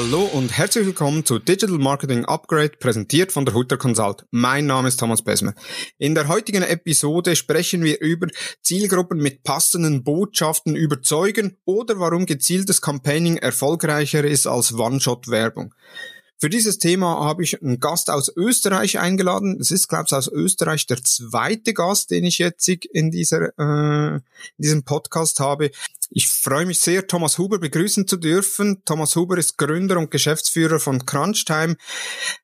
Hallo und herzlich willkommen zu Digital Marketing Upgrade, präsentiert von der Hutter Consult. Mein Name ist Thomas Besmer. In der heutigen Episode sprechen wir über Zielgruppen mit passenden Botschaften überzeugen oder warum gezieltes Campaigning erfolgreicher ist als One-Shot-Werbung. Für dieses Thema habe ich einen Gast aus Österreich eingeladen. Es ist, glaube ich, aus Österreich der zweite Gast, den ich jetzt in, dieser, äh, in diesem Podcast habe. Ich freue mich sehr, Thomas Huber begrüßen zu dürfen. Thomas Huber ist Gründer und Geschäftsführer von Crunchtime,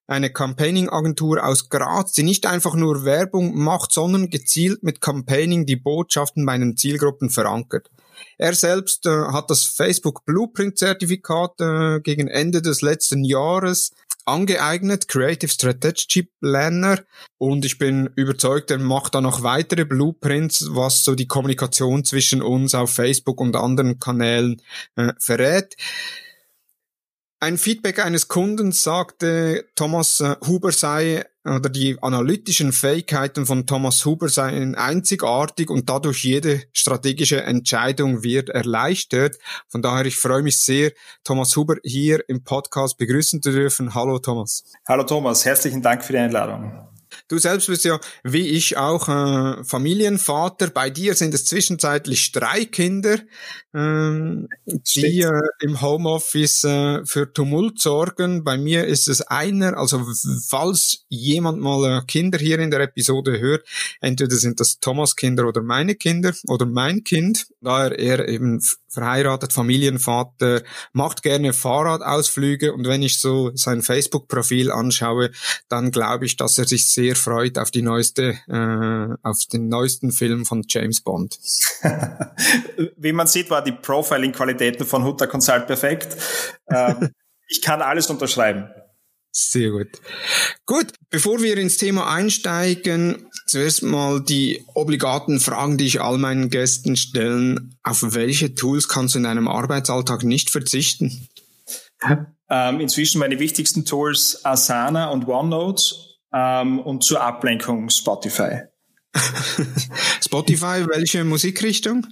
eine Campaigning-Agentur aus Graz, die nicht einfach nur Werbung macht, sondern gezielt mit Campaigning die Botschaften bei den Zielgruppen verankert. Er selbst äh, hat das Facebook Blueprint Zertifikat äh, gegen Ende des letzten Jahres angeeignet, Creative Strategy Planner, und ich bin überzeugt, er macht da noch weitere Blueprints, was so die Kommunikation zwischen uns auf Facebook und anderen Kanälen äh, verrät. Ein Feedback eines Kunden sagte, Thomas äh, Huber sei oder die analytischen Fähigkeiten von Thomas Huber seien einzigartig und dadurch jede strategische Entscheidung wird erleichtert. Von daher, ich freue mich sehr, Thomas Huber hier im Podcast begrüßen zu dürfen. Hallo Thomas. Hallo Thomas, herzlichen Dank für die Einladung. Du selbst bist ja, wie ich auch, äh, Familienvater. Bei dir sind es zwischenzeitlich drei Kinder, ähm, die äh, im Homeoffice äh, für Tumult sorgen. Bei mir ist es einer. Also falls jemand mal äh, Kinder hier in der Episode hört, entweder sind das Thomas Kinder oder meine Kinder oder mein Kind, da er eben verheiratet, Familienvater, macht gerne Fahrradausflüge und wenn ich so sein Facebook-Profil anschaue, dann glaube ich, dass er sich sehr freut auf die neueste, äh, auf den neuesten Film von James Bond. Wie man sieht, war die Profiling-Qualitäten von Hutter Consult perfekt. Ähm, ich kann alles unterschreiben. Sehr gut. Gut, bevor wir ins Thema einsteigen, zuerst mal die obligaten Fragen, die ich all meinen Gästen stellen. Auf welche Tools kannst du in deinem Arbeitsalltag nicht verzichten? Ähm, inzwischen meine wichtigsten Tools Asana und OneNote ähm, und zur Ablenkung Spotify. Spotify, welche Musikrichtung?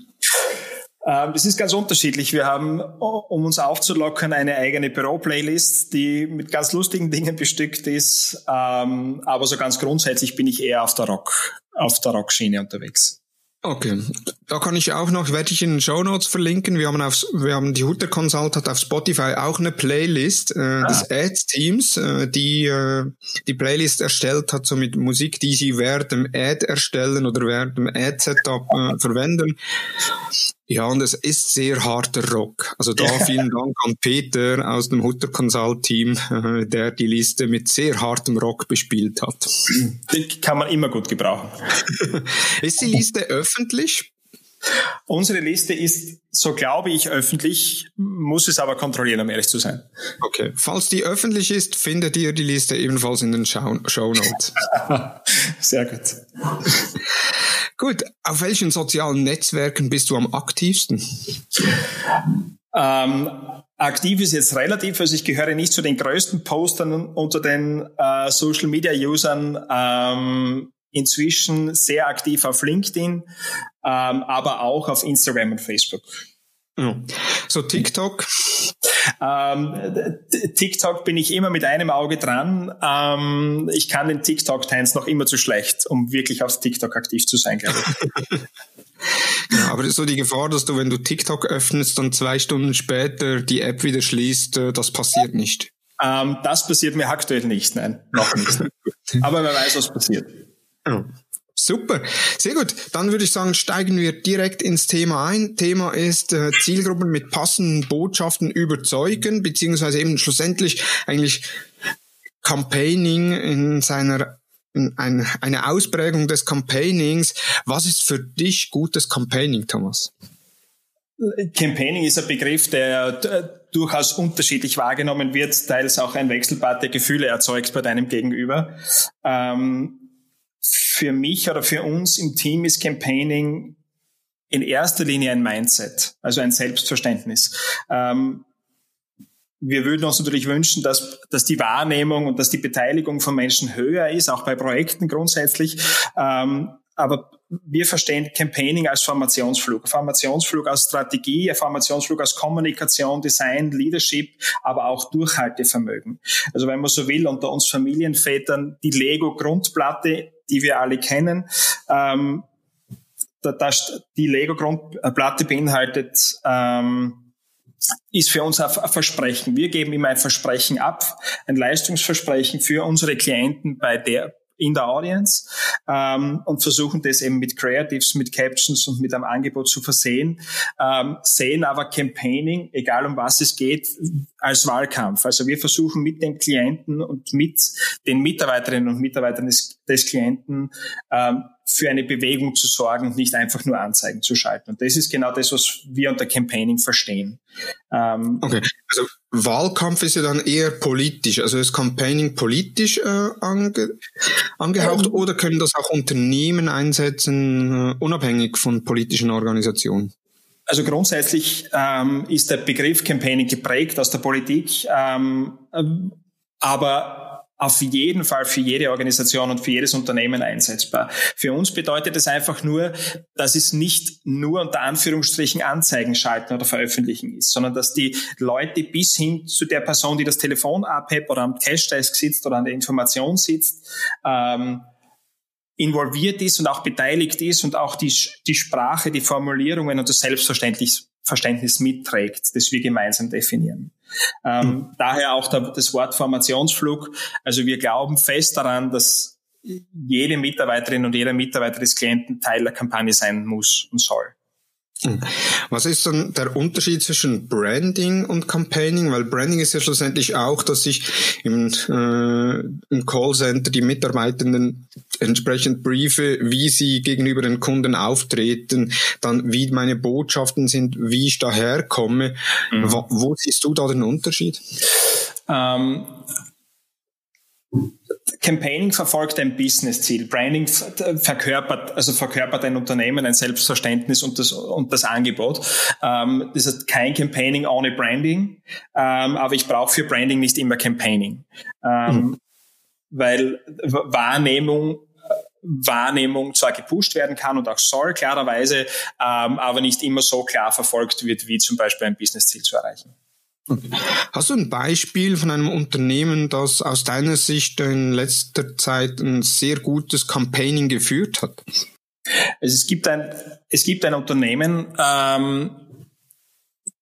Ähm, das ist ganz unterschiedlich. Wir haben, um uns aufzulockern, eine eigene Büro-Playlist, die mit ganz lustigen Dingen bestückt ist. Ähm, aber so ganz grundsätzlich bin ich eher auf der Rock, auf der Rockschiene unterwegs. Okay, da kann ich auch noch, werde ich in den Show Notes verlinken. Wir haben auf, wir haben die Hutter Consult hat auf Spotify auch eine Playlist äh, ah. des Ads Teams, äh, die äh, die Playlist erstellt hat, so mit Musik, die sie während dem Ad erstellen oder während dem Ad Setup äh, verwenden. Ja, und es ist sehr harter Rock. Also da vielen Dank an Peter aus dem Hutter Consult Team, der die Liste mit sehr hartem Rock bespielt hat. Die kann man immer gut gebrauchen. ist die Liste öffentlich? Unsere Liste ist, so glaube ich, öffentlich, muss es aber kontrollieren, um ehrlich zu sein. Okay. Falls die öffentlich ist, findet ihr die Liste ebenfalls in den Show, Show Notes. Sehr gut. Gut, auf welchen sozialen Netzwerken bist du am aktivsten? Ähm, aktiv ist jetzt relativ, also ich gehöre nicht zu den größten Postern unter den äh, Social Media Usern. Ähm, inzwischen sehr aktiv auf LinkedIn, ähm, aber auch auf Instagram und Facebook. So TikTok? Ähm, TikTok bin ich immer mit einem Auge dran. Ähm, ich kann den TikTok-Tanz noch immer zu schlecht, um wirklich auf TikTok aktiv zu sein, glaube ich. Ja, aber so die Gefahr, dass du, wenn du TikTok öffnest und zwei Stunden später die App wieder schließt, äh, das passiert nicht. Ähm, das passiert mir aktuell nicht, nein, noch nicht. aber wer weiß, was passiert. Ja. Super, sehr gut. Dann würde ich sagen, steigen wir direkt ins Thema ein. Thema ist äh, Zielgruppen mit passenden Botschaften überzeugen, beziehungsweise eben schlussendlich eigentlich Campaigning in seiner in ein, eine Ausprägung des Campaignings. Was ist für dich gutes Campaigning, Thomas? Campaigning ist ein Begriff, der durchaus unterschiedlich wahrgenommen wird, teils auch ein Wechselbad der Gefühle erzeugt bei deinem Gegenüber. Ähm, für mich oder für uns im Team ist Campaigning in erster Linie ein Mindset, also ein Selbstverständnis. Ähm, wir würden uns natürlich wünschen, dass, dass die Wahrnehmung und dass die Beteiligung von Menschen höher ist, auch bei Projekten grundsätzlich. Ähm, aber wir verstehen Campaigning als Formationsflug. Formationsflug als Strategie, Formationsflug als Kommunikation, Design, Leadership, aber auch Durchhaltevermögen. Also wenn man so will, unter uns Familienvätern die Lego-Grundplatte, die wir alle kennen, ähm, das, die Lego-Grundplatte beinhaltet ähm, ist für uns ein Versprechen. Wir geben immer ein Versprechen ab, ein Leistungsversprechen für unsere Klienten bei der, in der Audience ähm, und versuchen das eben mit Creatives, mit Captions und mit einem Angebot zu versehen, ähm, sehen aber Campaigning, egal um was es geht, als Wahlkampf. Also wir versuchen mit den Klienten und mit den Mitarbeiterinnen und Mitarbeitern des, des Klienten ähm, für eine Bewegung zu sorgen und nicht einfach nur Anzeigen zu schalten. Und das ist genau das, was wir unter Campaigning verstehen. Ähm, okay, also Wahlkampf ist ja dann eher politisch. Also ist Campaigning politisch äh, ange angehaucht ähm, oder können das auch Unternehmen einsetzen, äh, unabhängig von politischen Organisationen? Also grundsätzlich ähm, ist der Begriff Campaigning geprägt aus der Politik, ähm, aber auf jeden Fall für jede Organisation und für jedes Unternehmen einsetzbar. Für uns bedeutet es einfach nur, dass es nicht nur unter Anführungsstrichen Anzeigen schalten oder veröffentlichen ist, sondern dass die Leute bis hin zu der Person, die das Telefon abhebt oder am Cash-Desk sitzt oder an der Information sitzt, ähm, involviert ist und auch beteiligt ist und auch die, die Sprache, die Formulierungen und das Selbstverständnis mitträgt, das wir gemeinsam definieren. Ähm, mhm. Daher auch der, das Wort Formationsflug. Also wir glauben fest daran, dass jede Mitarbeiterin und jeder Mitarbeiter des Klienten Teil der Kampagne sein muss und soll. Hm. Was ist dann der Unterschied zwischen Branding und Campaigning? Weil Branding ist ja schlussendlich auch, dass ich im, äh, im Callcenter die Mitarbeitenden entsprechend briefe, wie sie gegenüber den Kunden auftreten, dann wie meine Botschaften sind, wie ich daherkomme. Mhm. Wo, wo siehst du da den Unterschied? Ähm, Campaigning verfolgt ein Business-Ziel. Branding verkörpert, also verkörpert ein Unternehmen, ein Selbstverständnis und das, und das Angebot. Ähm, das heißt kein Campaigning ohne Branding, ähm, aber ich brauche für Branding nicht immer Campaigning. Ähm, mhm. Weil Wahrnehmung Wahrnehmung zwar gepusht werden kann und auch soll, klarerweise, ähm, aber nicht immer so klar verfolgt wird, wie zum Beispiel ein Business-Ziel zu erreichen. Hast du ein Beispiel von einem Unternehmen, das aus deiner Sicht in letzter Zeit ein sehr gutes Campaigning geführt hat? Also es gibt ein, es gibt ein Unternehmen, ähm,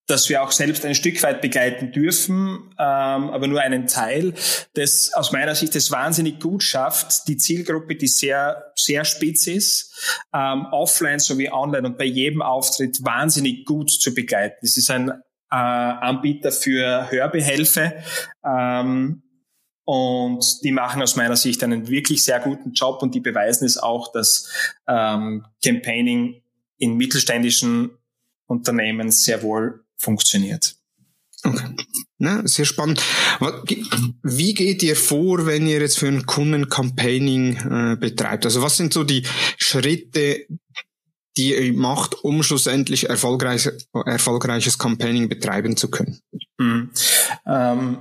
das wir auch selbst ein Stück weit begleiten dürfen, ähm, aber nur einen Teil, das aus meiner Sicht es wahnsinnig gut schafft, die Zielgruppe, die sehr, sehr spitz ist, ähm, offline sowie online und bei jedem Auftritt wahnsinnig gut zu begleiten. Es ist ein äh, Anbieter für Hörbehelfe. Ähm, und die machen aus meiner Sicht einen wirklich sehr guten Job und die beweisen es auch, dass ähm, Campaigning in mittelständischen Unternehmen sehr wohl funktioniert. Okay. Na, sehr spannend. Wie geht ihr vor, wenn ihr jetzt für einen Kunden Campaigning äh, betreibt? Also was sind so die Schritte, die macht, um schlussendlich erfolgreich, erfolgreiches Campaigning betreiben zu können? Mhm. Ähm,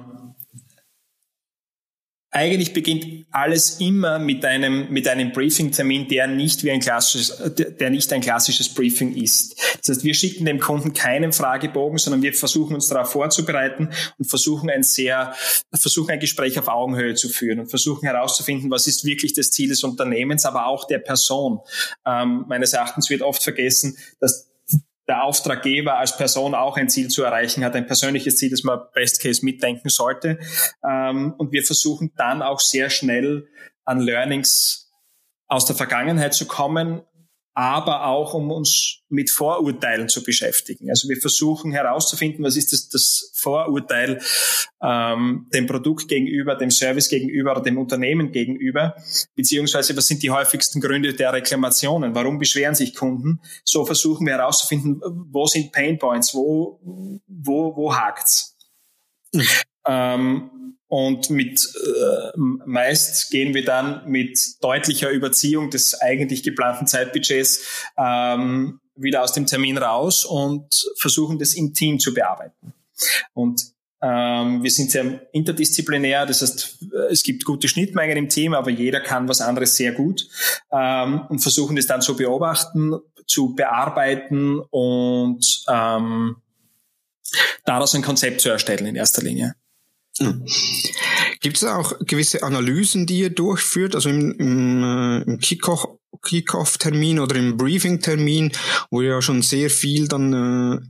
eigentlich beginnt alles immer mit einem, mit einem Briefing-Termin, der nicht wie ein klassisches, der nicht ein klassisches Briefing ist. Das heißt, wir schicken dem Kunden keinen Fragebogen, sondern wir versuchen uns darauf vorzubereiten und versuchen ein sehr, versuchen ein Gespräch auf Augenhöhe zu führen und versuchen herauszufinden, was ist wirklich das Ziel des Unternehmens, aber auch der Person. Ähm, meines Erachtens wird oft vergessen, dass der Auftraggeber als Person auch ein Ziel zu erreichen hat, ein persönliches Ziel, das man Best Case mitdenken sollte. Ähm, und wir versuchen dann auch sehr schnell an Learnings aus der Vergangenheit zu kommen, aber auch um uns mit Vorurteilen zu beschäftigen. Also wir versuchen herauszufinden, was ist das, das Vorurteil ähm, dem Produkt gegenüber, dem Service gegenüber oder dem Unternehmen gegenüber, beziehungsweise was sind die häufigsten Gründe der Reklamationen, warum beschweren sich Kunden. So versuchen wir herauszufinden, wo sind Painpoints, wo, wo, wo hakt's. Mhm. Ähm, und mit äh, meist gehen wir dann mit deutlicher Überziehung des eigentlich geplanten Zeitbudgets ähm, wieder aus dem Termin raus und versuchen das im Team zu bearbeiten. Und Ähm, wir sind sehr interdisziplinär, das heißt, es gibt gute Schnittmengen im Team, aber jeder kann was anderes sehr gut ähm, und versuchen das dann zu beobachten, zu bearbeiten und ähm, daraus ein Konzept zu erstellen in erster Linie. Hm. Gibt es auch gewisse Analysen, die ihr durchführt, also im, im, äh, im Kickoff, Kickoff-Termin oder im Briefing-Termin, wo ihr ja schon sehr viel dann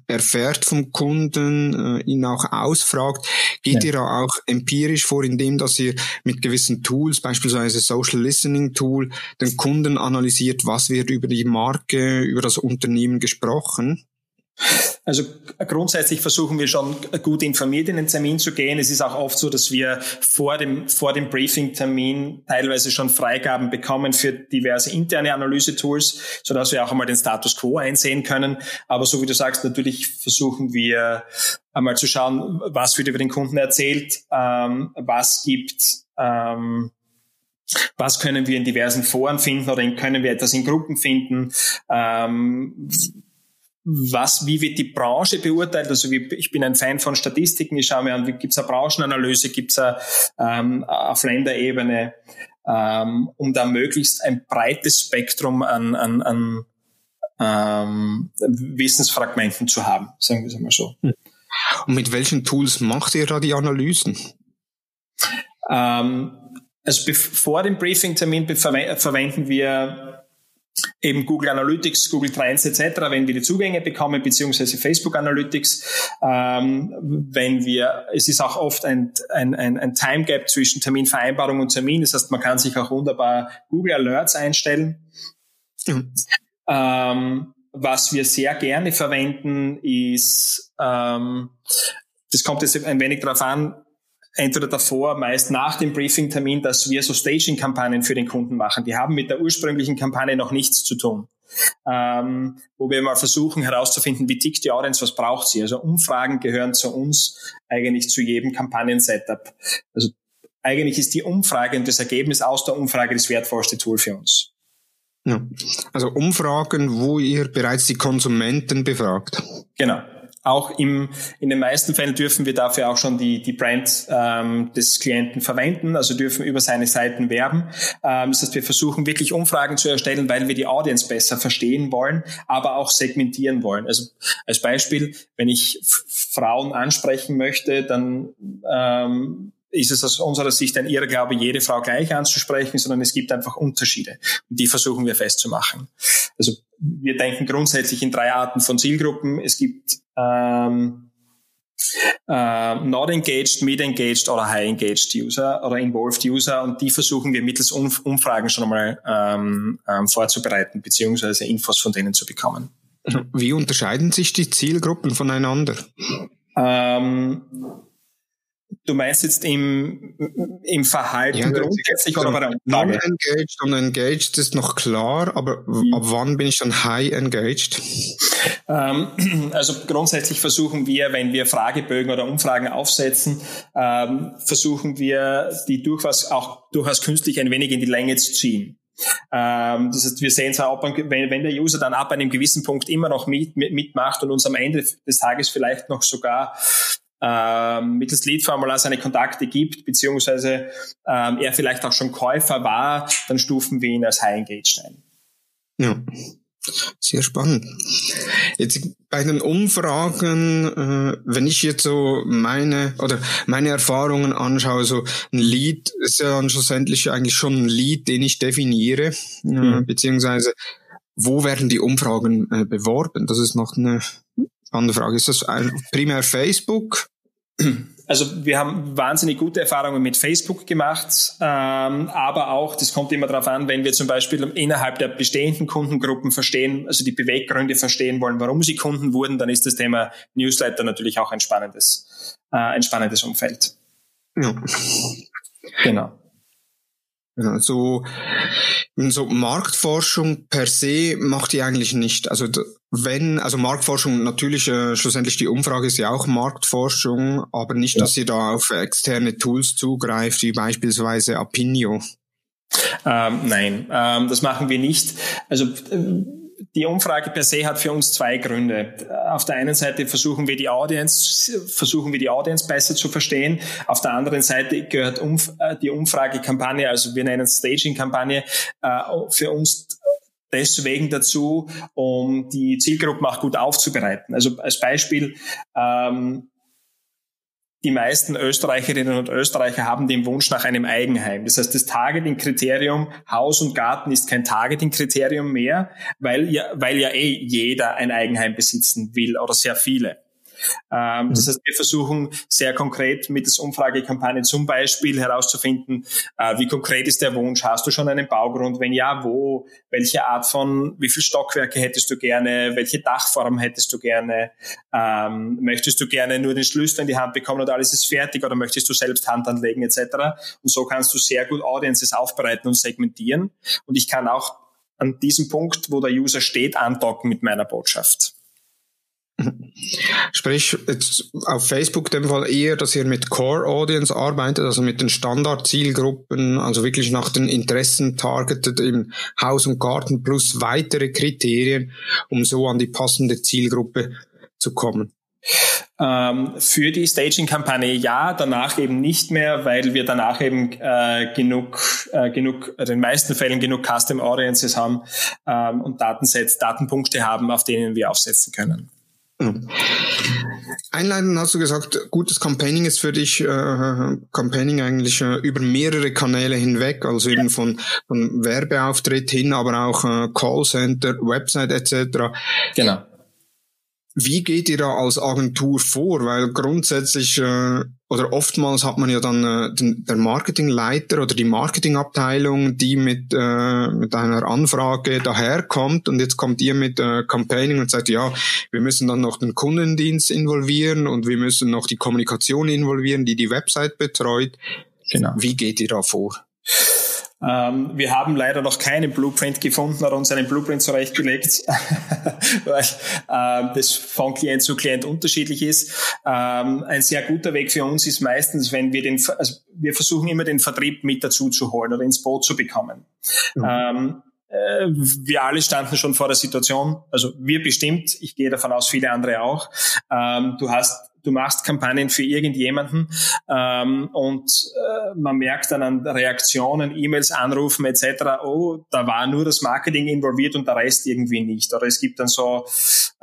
äh, erfährt vom Kunden, äh, ihn auch ausfragt. Geht ja. ihr auch empirisch vor, indem dass ihr mit gewissen Tools, beispielsweise Social Listening Tool, den Kunden analysiert, was wird über die Marke, über das Unternehmen gesprochen? Also grundsätzlich versuchen wir schon gut informiert in den Termin zu gehen. Es ist auch oft so, dass wir vor dem, vor dem Briefing-Termin teilweise schon Freigaben bekommen für diverse interne Analyse-Tools, sodass wir auch einmal den Status quo einsehen können. Aber so wie du sagst, natürlich versuchen wir einmal zu schauen, was wird über den Kunden erzählt, ähm, was gibt, ähm, was können wir in diversen Foren finden oder können wir etwas in Gruppen finden, ähm, was, wie wird die Branche beurteilt? Also wie, ich bin ein Fan von Statistiken. Ich schaue mir an, gibt es eine Branchenanalyse, gibt es ähm, auf Länderebene, ähm, um da möglichst ein breites Spektrum an, an, an ähm, Wissensfragmenten zu haben, sagen wir es mal so. Hm. Und mit welchen Tools macht ihr da die Analysen? Ähm, also vor dem Briefing-Termin verwenden wir eben Google Analytics, Google Trends etc., wenn wir die Zugänge bekommen, beziehungsweise Facebook Analytics, ähm, wenn wir, es ist auch oft ein, ein, ein, ein Time Gap zwischen Terminvereinbarung und Termin, das heißt, man kann sich auch wunderbar Google Alerts einstellen. Mhm. Ähm, was wir sehr gerne verwenden, ist, ähm, das kommt jetzt ein wenig darauf an, entweder davor, meist nach dem Briefing-Termin, dass wir so Staging-Kampagnen für den Kunden machen. Die haben mit der ursprünglichen Kampagne noch nichts zu tun. Ähm, wo wir mal versuchen herauszufinden, wie tickt die Audience, was braucht sie. Also Umfragen gehören zu uns eigentlich zu jedem Kampagnen-Setup. Also eigentlich ist die Umfrage und das Ergebnis aus der Umfrage das wertvollste Tool für uns. Ja. Also Umfragen, wo ihr bereits die Konsumenten befragt. Genau auch im, in den meisten Fällen dürfen wir dafür auch schon die, die Brand ähm, des Klienten verwenden, also dürfen über seine Seiten werben. Ähm, das heißt, wir versuchen wirklich Umfragen zu erstellen, weil wir die Audience besser verstehen wollen, aber auch segmentieren wollen. Also als Beispiel, wenn ich Frauen ansprechen möchte, dann ähm, ist es aus unserer Sicht ein Irrglaube, jede Frau gleich anzusprechen, sondern es gibt einfach Unterschiede. Und die versuchen wir festzumachen. Also wir denken grundsätzlich in drei Arten von Zielgruppen. Es gibt ähm, äh, not engaged, mid engaged oder high engaged User oder involved User und die versuchen wir mittels Umfragen schon einmal ähm, ähm, vorzubereiten beziehungsweise Infos von denen zu bekommen. Wie unterscheiden sich die Zielgruppen voneinander? Ähm, Du meinst jetzt im, im Verhalten ja, grundsätzlich oder bei der Umfrage? Non-engaged und engaged ist noch klar, aber mhm. ab wann bin ich dann high engaged? Ähm, also grundsätzlich versuchen wir, wenn wir Fragebögen oder Umfragen aufsetzen, ähm, versuchen wir, die durchaus auch durchaus künstlich ein wenig in die Länge zu ziehen. Ähm, das heißt, wir sehen zwar, ab, wenn, wenn der User dann ab einem gewissen Punkt immer noch mit, mit, mitmacht und uns am Ende des Tages vielleicht noch sogar ähm, mittels Lead-Formular seine Kontakte gibt, beziehungsweise ähm, er vielleicht auch schon Käufer war, dann stufen wir ihn als High Engaged ein. Ja. Sehr spannend. Jetzt bei den Umfragen, äh, wenn ich jetzt so meine oder meine Erfahrungen anschaue, so ein Lead ist ja dann schlussendlich eigentlich schon ein Lead, den ich definiere, äh, mhm. beziehungsweise wo werden die Umfragen äh, beworben? Das ist noch eine andere Frage. Ist das primär Facebook? Also wir haben wahnsinnig gute Erfahrungen mit Facebook gemacht, ähm, aber auch, das kommt immer darauf an, wenn wir zum Beispiel innerhalb der bestehenden Kundengruppen verstehen, also die Beweggründe verstehen wollen, warum sie Kunden wurden, dann ist das Thema Newsletter natürlich auch ein spannendes, äh, ein spannendes Umfeld. Ja. Genau. Genau, so, so Marktforschung per se macht die eigentlich nicht. Also wenn, also Marktforschung, natürlich äh, schlussendlich die Umfrage ist ja auch Marktforschung, aber nicht, ja. dass ihr da auf externe Tools zugreift, wie beispielsweise Apinio. Ähm, nein, ähm, das machen wir nicht. Also äh, die Umfrage per se hat für uns zwei Gründe. Auf der einen Seite versuchen wir die Audience, versuchen wir die Audience besser zu verstehen. Auf der anderen Seite gehört äh, die Umfragekampagne, also wir nennen es Staging-Kampagne, äh, für uns deswegen dazu, um die Zielgruppen auch gut aufzubereiten. Also als Beispiel, ähm, die meisten Österreicherinnen und Österreicher haben den Wunsch nach einem Eigenheim. Das heißt, das Targeting-Kriterium Haus und Garten ist kein Targeting-Kriterium mehr, weil ja, weil ja eh jeder ein Eigenheim besitzen will oder sehr viele. Ähm, mhm. Das heißt, wir versuchen sehr konkret mit der Umfragekampagne zum Beispiel herauszufinden, äh, wie konkret ist der Wunsch? Hast du schon einen Baugrund? Wenn ja, wo? Welche Art von, wie viele Stockwerke hättest du gerne? Welche Dachform hättest du gerne? Ähm, möchtest du gerne nur den Schlüssel in die Hand bekommen und alles ist fertig oder möchtest du selbst Hand anlegen etc.? Und so kannst du sehr gut Audiences aufbereiten und segmentieren. Und ich kann auch an diesem Punkt, wo der User steht, andocken mit meiner Botschaft. Sprich, jetzt auf Facebook dem Fall eher, dass ihr mit Core Audience arbeitet, also mit den Standard-Zielgruppen, also wirklich nach den Interessen targetet im Haus und Garten plus weitere Kriterien, um so an die passende Zielgruppe zu kommen. Ähm, für die Staging-Kampagne ja, danach eben nicht mehr, weil wir danach eben äh, genug, äh, genug, in den meisten Fällen genug Custom Audiences haben ähm, und Datensets, Datenpunkte haben, auf denen wir aufsetzen können. Einleitend hast du gesagt, gutes Campaigning ist für dich äh, Campaigning eigentlich äh, über mehrere Kanäle hinweg, also eben von, von Werbeauftritt hin, aber auch äh, Callcenter, Website etc. Genau. Wie geht ihr da als Agentur vor? Weil grundsätzlich äh, oder oftmals hat man ja dann äh, den, der Marketingleiter oder die Marketingabteilung, die mit, äh, mit einer Anfrage daherkommt und jetzt kommt ihr mit äh, Campaigning und sagt, ja, wir müssen dann noch den Kundendienst involvieren und wir müssen noch die Kommunikation involvieren, die die Website betreut. Genau. Wie geht ihr da vor? Ähm, wir haben leider noch keinen Blueprint gefunden oder uns einen Blueprint zurechtgelegt, weil äh, das von Klient zu Klient unterschiedlich ist. Ähm, ein sehr guter Weg für uns ist meistens, wenn wir den, also wir versuchen immer den Vertrieb mit dazu zu holen oder ins Boot zu bekommen. Mhm. Ähm, äh, wir alle standen schon vor der Situation, also wir bestimmt, ich gehe davon aus, viele andere auch. Ähm, du hast du machst Kampagnen für irgendjemanden ähm, und äh, man merkt dann an Reaktionen, E-Mails, Anrufen etc., oh, da war nur das Marketing involviert und der Rest irgendwie nicht. Oder es gibt dann so,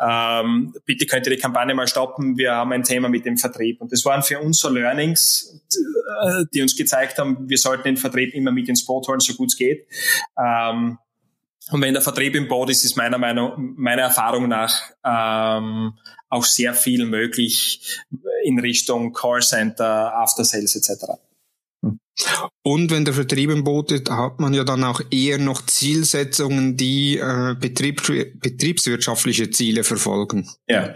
ähm, bitte könnt ihr die Kampagne mal stoppen, wir haben ein Thema mit dem Vertrieb. Und das waren für uns so Learnings, äh, die uns gezeigt haben, wir sollten den Vertrieb immer mit ins Boot holen, so gut es geht. Ähm, und wenn der Vertrieb im Boot ist, ist meiner Meinung, meiner Erfahrung nach ähm, auch sehr viel möglich in Richtung Callcenter, After Sales etc. Und wenn der Vertrieb im Boot ist, hat man ja dann auch eher noch Zielsetzungen, die äh, Betrieb, betriebswirtschaftliche Ziele verfolgen. Ja,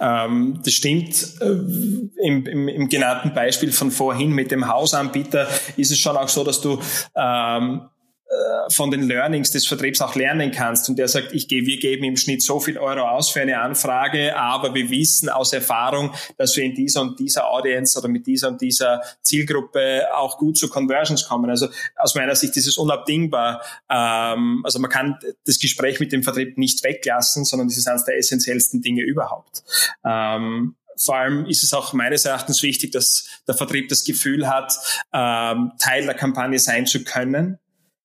ähm, das stimmt. Äh, Im, im, Im genannten Beispiel von vorhin mit dem Hausanbieter ist es schon auch so, dass du ähm, äh, von den Learnings des Vertriebs auch lernen kannst. Und der sagt, ich gehe, wir geben im Schnitt so viel Euro aus für eine Anfrage, aber wir wissen aus Erfahrung, dass wir in dieser und dieser Audience oder mit dieser und dieser Zielgruppe auch gut zu Conversions kommen. Also aus meiner Sicht ist es unabdingbar. Ähm, also man kann das Gespräch mit dem Vertrieb nicht weglassen, sondern das ist eines der essentiellsten Dinge überhaupt. Ähm, vor allem ist es auch meines Erachtens wichtig, dass der Vertrieb das Gefühl hat, ähm, Teil der Kampagne sein zu können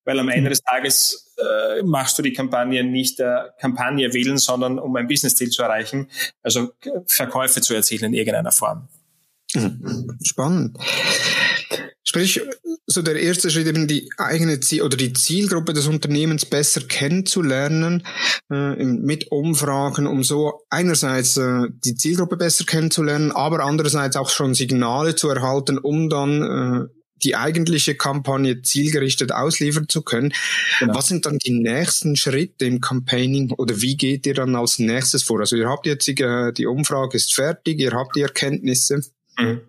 weil am Ende des Tages äh, machst du die Kampagne nicht der Kampagne willen, sondern um ein Business-Ziel zu erreichen, also Verkäufe zu erzielen in irgendeiner Form. Mhm. Spannend. Sprich, so der erste Schritt eben die eigene Ziel oder die Zielgruppe des Unternehmens besser kennenzulernen äh, mit Umfragen, um so einerseits äh, die Zielgruppe besser kennenzulernen, aber andererseits auch schon Signale zu erhalten, um dann äh, die eigentliche Kampagne zielgerichtet ausliefern zu können. Genau. Was sind dann die nächsten Schritte im Campaigning oder wie geht ihr dann als nächstes vor? Also ihr habt jetzt die, äh, die Umfrage ist fertig, ihr habt die Erkenntnisse. Mhm.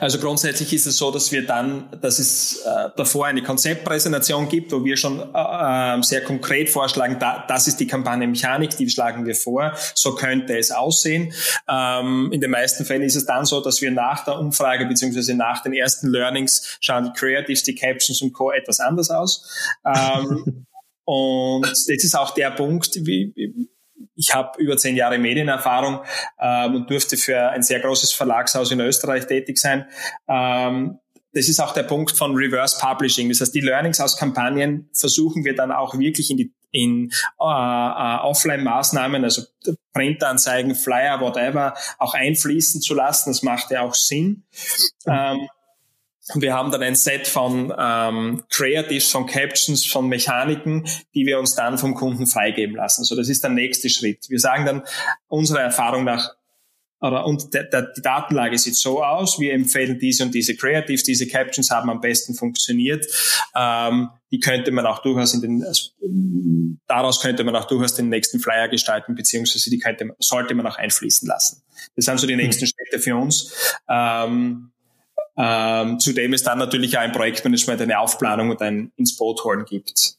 Also grundsätzlich ist es so, dass wir dann, dass es äh, davor eine Konzeptpräsentation gibt, wo wir schon äh, ähm, sehr konkret vorschlagen, da, das ist die Kampagnenmechanik, die schlagen wir vor, so könnte es aussehen. Ähm, in den meisten Fällen ist es dann so, dass wir nach der Umfrage beziehungsweise nach den ersten Learnings schauen die Creatives, die Captions und Co. etwas anders aus. Ähm, Und das ist auch der Punkt, wie, ich habe über zehn Jahre Medienerfahrung ähm, und durfte für ein sehr großes Verlagshaus in Österreich tätig sein. Ähm, das ist auch der Punkt von Reverse Publishing. Das heißt, die Learnings aus Kampagnen versuchen wir dann auch wirklich in die in äh, äh, Offline-Maßnahmen, also Printanzeigen, Flyer, whatever, auch einfließen zu lassen. Das macht ja auch Sinn. Mhm. Ähm, wir haben dann ein Set von ähm, Creatives, von Captions, von Mechaniken, die wir uns dann vom Kunden freigeben lassen. So, das ist der nächste Schritt. Wir sagen dann unserer Erfahrung nach, oder, und der, der, die Datenlage sieht so aus, wir empfehlen diese und diese Creatives, diese Captions haben am besten funktioniert. Ähm, die könnte man auch durchaus in den, also, daraus könnte man auch durchaus den nächsten Flyer gestalten, beziehungsweise die könnte, sollte man auch einfließen lassen. Das sind so die nächsten mhm. Schritte für uns. Ähm, ähm, zudem es dann natürlich auch ein Projektmanagement, eine Aufplanung und ein ins Boot holen gibt.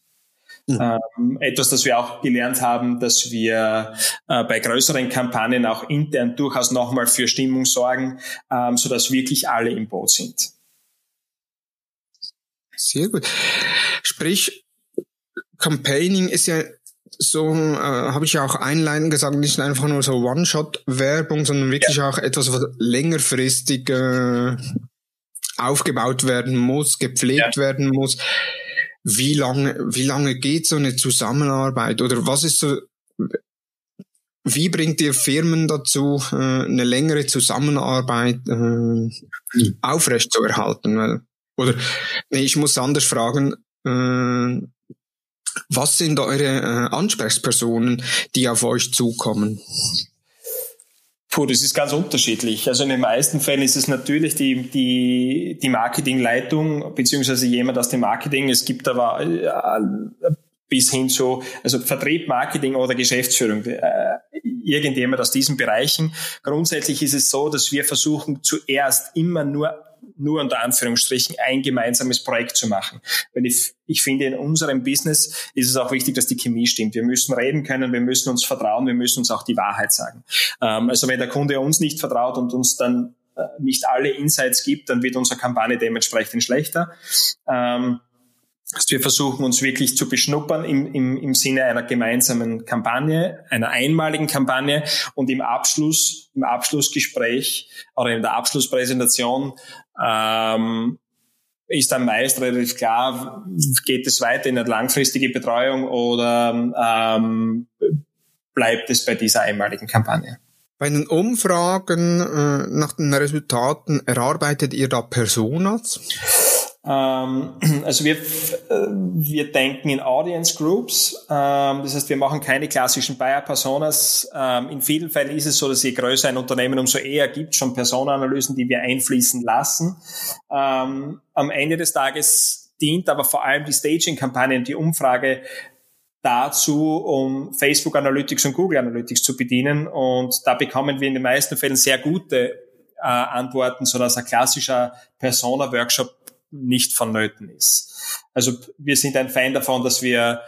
Mhm. Ähm, etwas, das wir auch gelernt haben, dass wir äh, bei größeren Kampagnen auch intern durchaus nochmal für Stimmung sorgen, ähm, so dass wirklich alle im Boot sind. Sehr gut. Sprich, Campaigning ist ja so, äh, habe ich ja auch einleitend gesagt, nicht einfach nur so One-Shot-Werbung, sondern wirklich ja. auch etwas, was längerfristig äh, aufgebaut werden muss, gepflegt ja. werden muss wie lange, wie lange geht so eine Zusammenarbeit oder was ist so, wie bringt ihr Firmen dazu, äh, eine längere Zusammenarbeit äh, aufrechtzuerhalten? Weil, oder nee, ich muss anders fragen, äh, was sind eure Ansprechpersonen, die auf euch zukommen? Puh, das ist ganz unterschiedlich. Also in den meisten Fällen ist es natürlich die, die, die Marketingleitung beziehungsweise jemand aus dem Marketing. Es gibt aber äh, bis hin zu, also Vertrieb, Marketing oder Geschäftsführung, äh, irgendjemand aus diesen Bereichen. Grundsätzlich ist es so, dass wir versuchen zuerst immer nur nur unter Anführungsstrichen ein gemeinsames Projekt zu machen. Weil ich, ich finde, in unserem Business ist es auch wichtig, dass die Chemie stimmt. Wir müssen reden können, wir müssen uns vertrauen, wir müssen uns auch die Wahrheit sagen. Ähm, also wenn der Kunde uns nicht vertraut und uns dann äh, nicht alle Insights gibt, dann wird unsere Kampagne dementsprechend schlechter. Ähm, also wir versuchen uns wirklich zu beschnuppern im, im, im Sinne einer gemeinsamen Kampagne, einer einmaligen Kampagne und im Abschluss, im Abschlussgespräch oder in der Abschlusspräsentation ähm, ist dann meist relativ klar, geht es weiter in eine langfristige Betreuung oder ähm, bleibt es bei dieser einmaligen Kampagne? Bei den Umfragen äh, nach den Resultaten erarbeitet ihr da Personas? Ähm, also wir, äh, wir denken in Audience Groups. Ähm, das heißt, wir machen keine klassischen Buyer-Personas. Ähm, in vielen Fällen ist es so, dass je größer ein Unternehmen, umso eher gibt es schon Personenanalysen, die wir einfließen lassen. am Ende des Tages dient aber vor allem die Staging-Kampagne und die Umfrage dazu, um Facebook Analytics und Google Analytics zu bedienen. Und da bekommen wir in den meisten Fällen sehr gute äh, Antworten, sodass ein klassischer Persona-Workshop nicht vonnöten ist. Also wir sind ein Fan davon, dass wir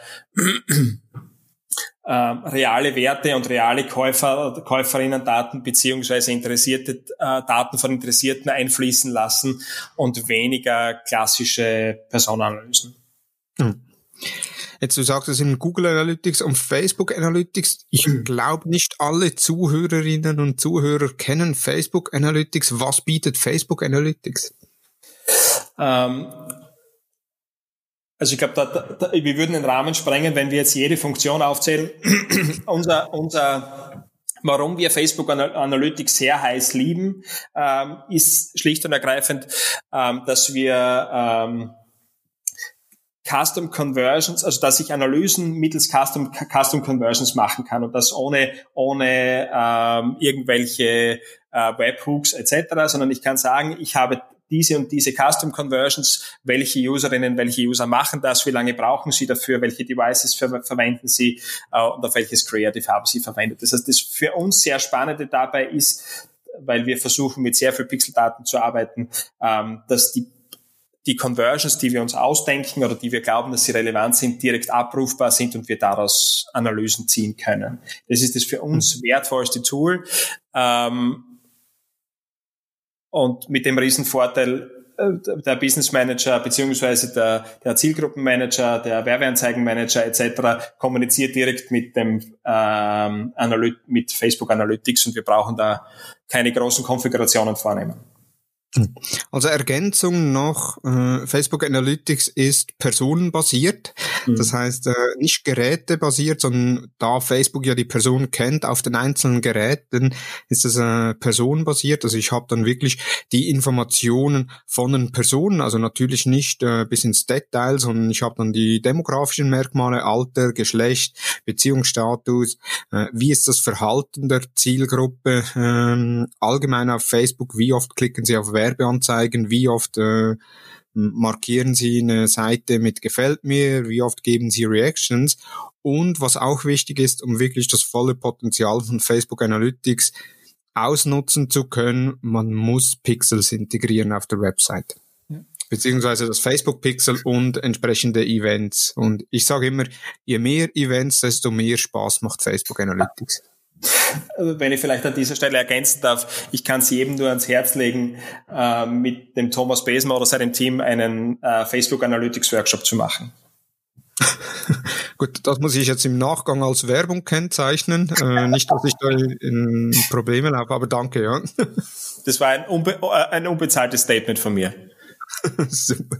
äh, reale Werte und reale Käufer, Käuferinnen-Daten beziehungsweise interessierte äh, Daten von Interessierten einfließen lassen und weniger klassische Personenanalysen. Hm. Jetzt du sagst es in Google Analytics und Facebook Analytics. Ich hm. glaube nicht alle Zuhörerinnen und Zuhörer kennen Facebook Analytics. Was bietet Facebook Analytics? Ähm, also ich glaube, da, da, wir würden den Rahmen sprengen, wenn wir jetzt jede Funktion aufzählen. unser, unser, warum wir Facebook Analytics sehr heiß lieben, ähm, ist schlicht und ergreifend, ähm, dass wir ähm, Custom Conversions, also dass ich Analysen mittels Custom, Custom Conversions machen kann und das ohne, ohne ähm, irgendwelche äh, Webhooks etc., sondern ich kann sagen, ich habe diese und diese Custom Conversions, welche Userinnen, welche User machen das, wie lange brauchen sie dafür, welche Devices ver verwenden sie äh, und auf welches Creative haben sie verwendet. Das heißt, das für uns sehr Spannende dabei ist, weil wir versuchen mit sehr viel Pixeldaten zu arbeiten, ähm, dass die die Conversions, die wir uns ausdenken oder die wir glauben, dass sie relevant sind, direkt abrufbar sind und wir daraus Analysen ziehen können. Das ist das für uns mhm. wertvollste Tool. Ähm, und mit dem Riesenvorteil, der Business Manager beziehungsweise der, der Zielgruppenmanager, der Werbeanzeigenmanager etc. kommuniziert direkt mit dem ähm, Analyt mit Facebook Analytics und wir brauchen da keine großen Konfigurationen vornehmen. Also Ergänzung noch, äh, Facebook Analytics ist personenbasiert. Mhm. Das heißt, äh, nicht gerätebasiert, sondern da Facebook ja die Person kennt auf den einzelnen Geräten, ist es äh, personenbasiert. Also ich habe dann wirklich die Informationen von den Personen, also natürlich nicht äh, bis ins Detail, sondern ich habe dann die demografischen Merkmale, Alter, Geschlecht, Beziehungsstatus, äh, wie ist das Verhalten der Zielgruppe, äh, allgemein auf Facebook, wie oft klicken sie auf Werbeanzeigen, wie oft äh, markieren Sie eine Seite mit gefällt mir, wie oft geben Sie Reactions und was auch wichtig ist, um wirklich das volle Potenzial von Facebook Analytics ausnutzen zu können, man muss Pixels integrieren auf der Website. Beziehungsweise das Facebook-Pixel und entsprechende Events. Und ich sage immer, je mehr Events, desto mehr Spaß macht Facebook Analytics. Wenn ich vielleicht an dieser Stelle ergänzen darf, ich kann es jedem nur ans Herz legen, äh, mit dem Thomas Besmer oder seinem Team einen äh, Facebook Analytics Workshop zu machen. Gut, das muss ich jetzt im Nachgang als Werbung kennzeichnen. Äh, nicht, dass ich da in Probleme laufe, aber danke, ja. Das war ein, unbe ein unbezahltes Statement von mir. Super.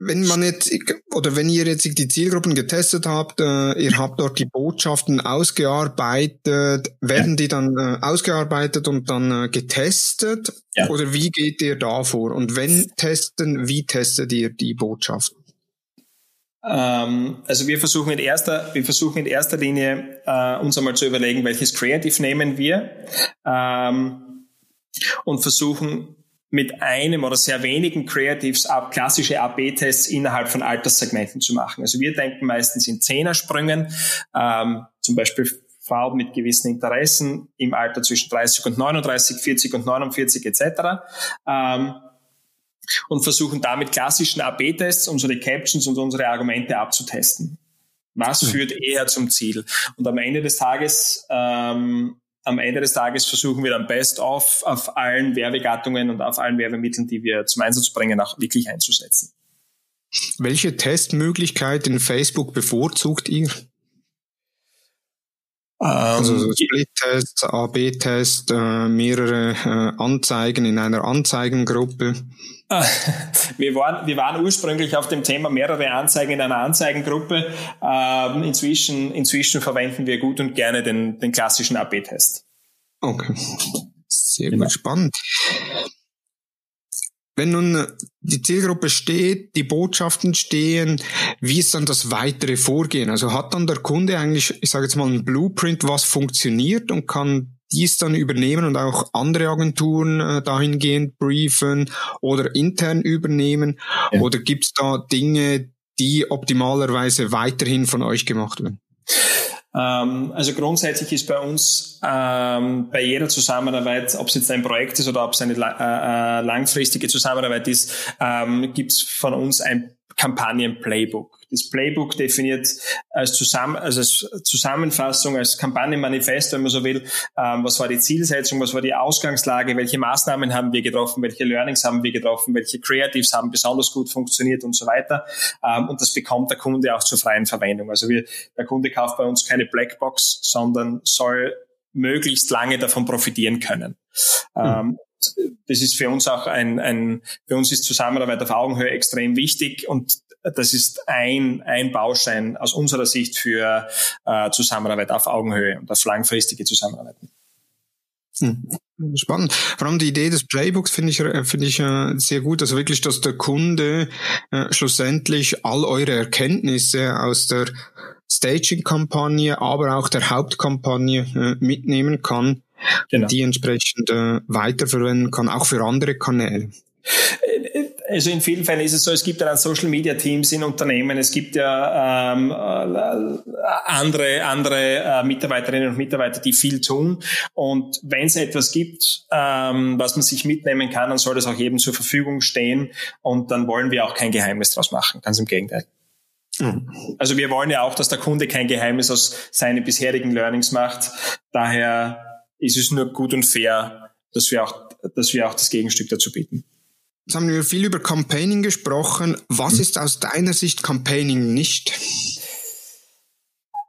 Wenn man jetzt, oder wenn ihr jetzt die Zielgruppen getestet habt, äh, ihr habt dort die Botschaften ausgearbeitet, werden die dann äh, ausgearbeitet und dann äh, getestet? Ja. Oder wie geht ihr da vor? Und wenn testen, wie testet ihr die Botschaften? Ähm, also wir versuchen in erster, wir versuchen in erster Linie äh, uns einmal zu überlegen, welches Creative nehmen wir ähm, und versuchen mit einem oder sehr wenigen Creatives ab, klassische AB-Tests innerhalb von Alterssegmenten zu machen. Also wir denken meistens in Zehnersprüngen, ähm, zum Beispiel Frauen mit gewissen Interessen im Alter zwischen 30 und 39, 40 und 49 etc. Ähm, und versuchen damit klassischen AB-Tests unsere Captions und unsere Argumente abzutesten. Was mhm. führt eher zum Ziel? Und am Ende des Tages ähm, am Ende des Tages versuchen wir dann best of auf allen Werbegattungen und auf allen Werbemitteln, die wir zum Einsatz bringen, auch wirklich einzusetzen. Welche Testmöglichkeiten in Facebook bevorzugt ihr? Also so ähm, Split-Test, A-B-Test, äh, mehrere äh, Anzeigen in einer Anzeigengruppe. Wir waren, wir waren ursprünglich auf dem Thema mehrere Anzeigen in einer Anzeigengruppe. Ähm, inzwischen, inzwischen verwenden wir gut und gerne den, den klassischen AB-Test. Okay. Sehr genau. gut, spannend. Wenn nun die Zielgruppe steht, die Botschaften stehen, wie ist dann das weitere Vorgehen? Also hat dann der Kunde eigentlich, ich sage jetzt mal, ein Blueprint, was funktioniert und kann dies dann übernehmen und auch andere Agenturen äh, dahingehend briefen oder intern übernehmen? Ja. Oder gibt es da Dinge, die optimalerweise weiterhin von euch gemacht werden? Ähm, also grundsätzlich ist bei uns ähm, bei jeder Zusammenarbeit, ob es jetzt ein Projekt ist oder ob es eine äh, äh, langfristige Zusammenarbeit ist, ähm, gibt es von uns ein Kampagnen-Playbook. Das Playbook definiert als, Zusammen also als Zusammenfassung, als Kampagnenmanifest, wenn man so will, ähm, was war die Zielsetzung, was war die Ausgangslage, welche Maßnahmen haben wir getroffen, welche Learnings haben wir getroffen, welche Creatives haben besonders gut funktioniert und so weiter. Ähm, und das bekommt der Kunde auch zur freien Verwendung. Also wir, der Kunde kauft bei uns keine Blackbox, sondern soll möglichst lange davon profitieren können. Mhm das ist für uns auch ein, ein, für uns ist Zusammenarbeit auf Augenhöhe extrem wichtig und das ist ein, ein Baustein aus unserer Sicht für äh, Zusammenarbeit auf Augenhöhe und auf langfristige Zusammenarbeit. Hm. Spannend. Vor allem die Idee des Playbooks finde ich, äh, finde ich äh, sehr gut. Also wirklich, dass der Kunde äh, schlussendlich all eure Erkenntnisse aus der Staging-Kampagne, aber auch der Hauptkampagne äh, mitnehmen kann genau. die entsprechend äh, weiterverwenden kann, auch für andere Kanäle. Also in vielen Fällen ist es so, es gibt ja dann Social Media Teams in Unternehmen, es gibt ja ähm, äh, andere, andere äh, Mitarbeiterinnen und Mitarbeiter, die viel tun. Und wenn es etwas gibt, ähm, was man sich mitnehmen kann, dann soll das auch jedem zur Verfügung stehen. Und dann wollen wir auch kein Geheimnis draus machen, ganz im Gegenteil. Mhm. Also wir wollen ja auch, dass der Kunde kein Geheimnis aus seinen bisherigen Learnings macht. Daher ist es nur gut und fair, dass wir auch, dass wir auch das Gegenstück dazu bieten. Jetzt haben wir viel über Campaigning gesprochen. Was mhm. ist aus deiner Sicht Campaigning nicht?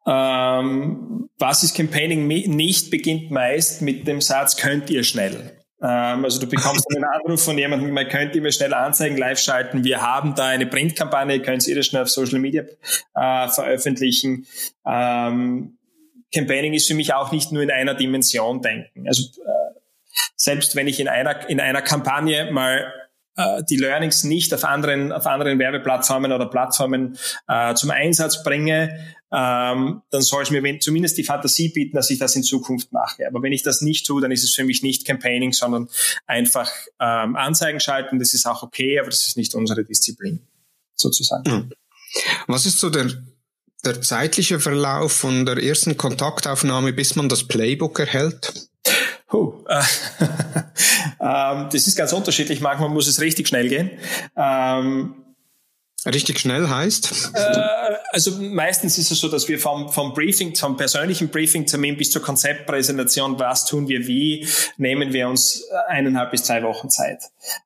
Ähm, was ist Campaigning nicht, beginnt meist mit dem Satz, könnt ihr schnell. Ähm, also du bekommst einen Anruf von jemandem, man könnte mir schnell Anzeigen live schalten. Wir haben da eine Printkampagne, könnt ihr das schnell auf Social Media äh, veröffentlichen. Ähm, Campaigning ist für mich auch nicht nur in einer Dimension denken. Also äh, selbst wenn ich in einer, in einer Kampagne mal äh, die Learnings nicht auf anderen, auf anderen Werbeplattformen oder Plattformen äh, zum Einsatz bringe, ähm, dann soll es mir zumindest die Fantasie bieten, dass ich das in Zukunft mache. Aber wenn ich das nicht tue, dann ist es für mich nicht Campaigning, sondern einfach ähm, Anzeigen schalten. Das ist auch okay, aber das ist nicht unsere Disziplin, sozusagen. Hm. Was ist so der, der zeitliche Verlauf von der ersten Kontaktaufnahme, bis man das Playbook erhält? Huh. ähm, das ist ganz unterschiedlich. Manchmal muss es richtig schnell gehen. Richtig schnell heißt? Äh, also meistens ist es so, dass wir vom, vom Briefing, vom persönlichen Briefing-Termin bis zur Konzeptpräsentation, was tun wir wie, nehmen wir uns eineinhalb bis zwei Wochen Zeit.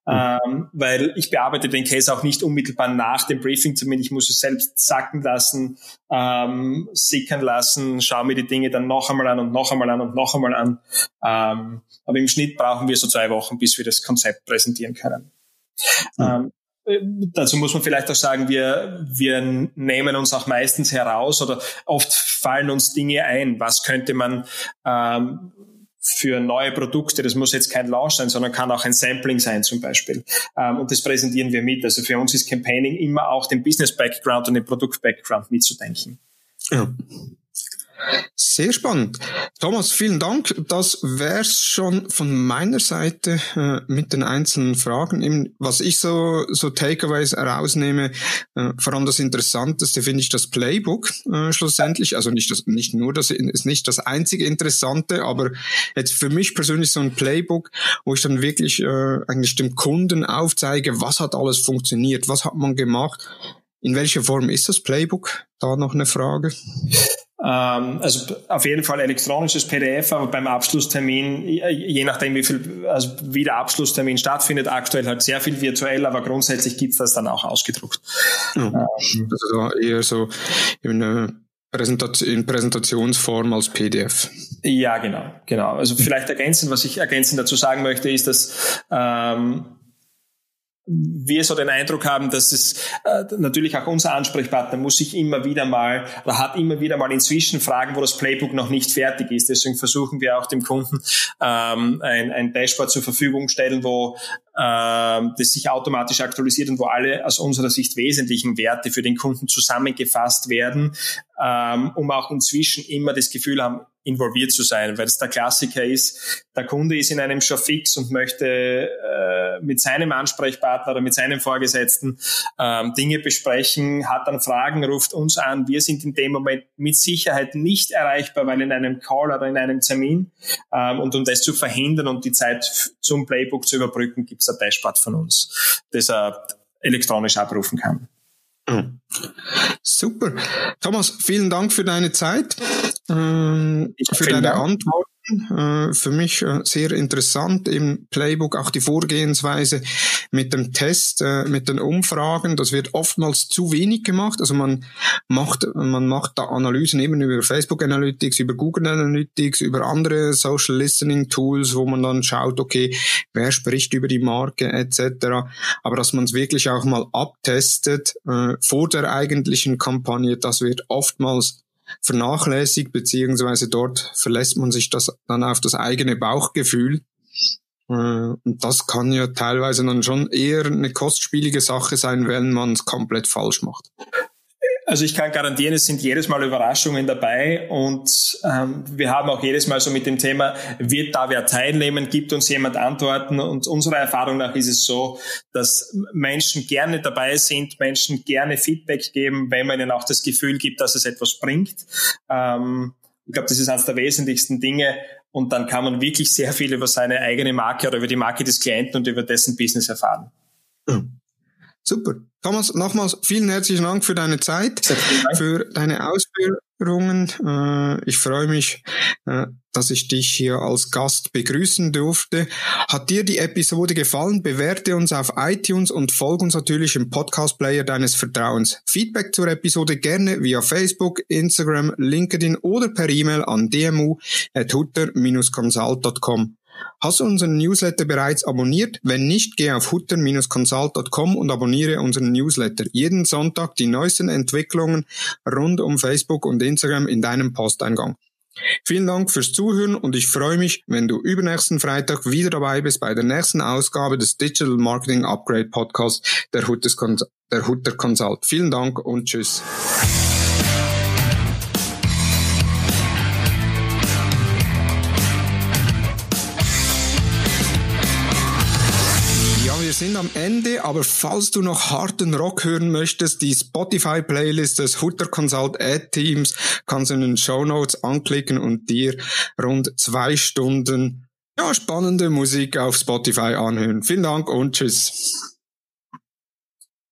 Mhm. Ähm, weil ich bearbeite den Case auch nicht unmittelbar nach dem Briefing-Termin. Ich muss es selbst sacken lassen, ähm, sickern lassen, schaue mir die Dinge dann noch einmal an und noch einmal an und noch einmal an. Ähm, aber im Schnitt brauchen wir so zwei Wochen, bis wir das Konzept präsentieren können. Mhm. Dazu muss man vielleicht auch sagen, wir, wir nehmen uns auch meistens heraus oder oft fallen uns Dinge ein. Was könnte man ähm, für neue Produkte, das muss jetzt kein Launch sein, sondern kann auch ein Sampling sein zum Beispiel. Ähm, und das präsentieren wir mit. Also für uns ist Campaigning immer auch den Business-Background und den Produkt-Background mitzudenken. Ja. Sehr spannend. Thomas, vielen Dank. Das wär's schon von meiner Seite äh, mit den einzelnen Fragen. Was ich so, so Takeaways herausnehme, äh, vor allem das Interessanteste finde ich das Playbook äh, schlussendlich. Also nicht, das, nicht nur das ist nicht das einzige Interessante, aber jetzt für mich persönlich so ein Playbook, wo ich dann wirklich äh, eigentlich dem Kunden aufzeige, was hat alles funktioniert, was hat man gemacht. In welcher Form ist das Playbook? Da noch eine Frage. Ähm, also auf jeden Fall elektronisches PDF, aber beim Abschlusstermin, je nachdem wie viel, also wie der Abschlusstermin stattfindet, aktuell halt sehr viel virtuell, aber grundsätzlich gibt's das dann auch ausgedruckt. Ja, also eher so in, in Präsentationsform als PDF. Ja, genau, genau. Also vielleicht ergänzend, was ich ergänzend dazu sagen möchte, ist, dass ähm, wir so den Eindruck haben, dass es äh, natürlich auch unser Ansprechpartner muss sich immer wieder mal oder hat immer wieder mal inzwischen Fragen, wo das Playbook noch nicht fertig ist. Deswegen versuchen wir auch dem Kunden ähm, ein, ein Dashboard zur Verfügung stellen, wo ähm, das sich automatisch aktualisiert und wo alle aus unserer Sicht wesentlichen Werte für den Kunden zusammengefasst werden, ähm, um auch inzwischen immer das Gefühl haben, involviert zu sein, weil es der Klassiker ist, der Kunde ist in einem Show fix und möchte äh, mit seinem Ansprechpartner oder mit seinem Vorgesetzten ähm, Dinge besprechen, hat dann Fragen, ruft uns an. Wir sind in dem Moment mit Sicherheit nicht erreichbar, weil in einem Call oder in einem Termin. Ähm, und um das zu verhindern und die Zeit zum Playbook zu überbrücken, gibt es ein Dashboard von uns, das er elektronisch abrufen kann. Mhm. Super. Thomas, vielen Dank für deine Zeit, ähm, für deine Dank. Antwort. Äh, für mich äh, sehr interessant im Playbook auch die Vorgehensweise mit dem Test, äh, mit den Umfragen. Das wird oftmals zu wenig gemacht. Also man macht, man macht da Analysen eben über Facebook Analytics, über Google Analytics, über andere Social Listening Tools, wo man dann schaut, okay, wer spricht über die Marke etc. Aber dass man es wirklich auch mal abtestet vor der eigentlichen Kampagne, das wird oftmals vernachlässigt, beziehungsweise dort verlässt man sich das dann auf das eigene Bauchgefühl. Äh, und das kann ja teilweise dann schon eher eine kostspielige Sache sein, wenn man es komplett falsch macht. Also ich kann garantieren, es sind jedes Mal Überraschungen dabei und ähm, wir haben auch jedes Mal so mit dem Thema, wird da wer teilnehmen, gibt uns jemand Antworten und unserer Erfahrung nach ist es so, dass Menschen gerne dabei sind, Menschen gerne Feedback geben, wenn man ihnen auch das Gefühl gibt, dass es etwas bringt. Ähm, ich glaube, das ist eines der wesentlichsten Dinge und dann kann man wirklich sehr viel über seine eigene Marke oder über die Marke des Klienten und über dessen Business erfahren. Mhm. Super. Thomas, nochmals vielen herzlichen Dank für deine Zeit, für deine Ausführungen. Äh, ich freue mich, äh, dass ich dich hier als Gast begrüßen durfte. Hat dir die Episode gefallen? Bewerte uns auf iTunes und folge uns natürlich im Podcast-Player deines Vertrauens. Feedback zur Episode gerne via Facebook, Instagram, LinkedIn oder per E-Mail an dmu.hutter-consult.com. Hast du unseren Newsletter bereits abonniert? Wenn nicht, geh auf hutter-consult.com und abonniere unseren Newsletter. Jeden Sonntag die neuesten Entwicklungen rund um Facebook und Instagram in deinem Posteingang. Vielen Dank fürs Zuhören und ich freue mich, wenn du übernächsten Freitag wieder dabei bist bei der nächsten Ausgabe des Digital Marketing Upgrade Podcast der der Hutter Consult. Vielen Dank und tschüss. Wir sind am Ende, aber falls du noch harten Rock hören möchtest, die Spotify-Playlist des Hutter Consult Ad Teams kannst du in den Show Notes anklicken und dir rund zwei Stunden ja, spannende Musik auf Spotify anhören. Vielen Dank und tschüss.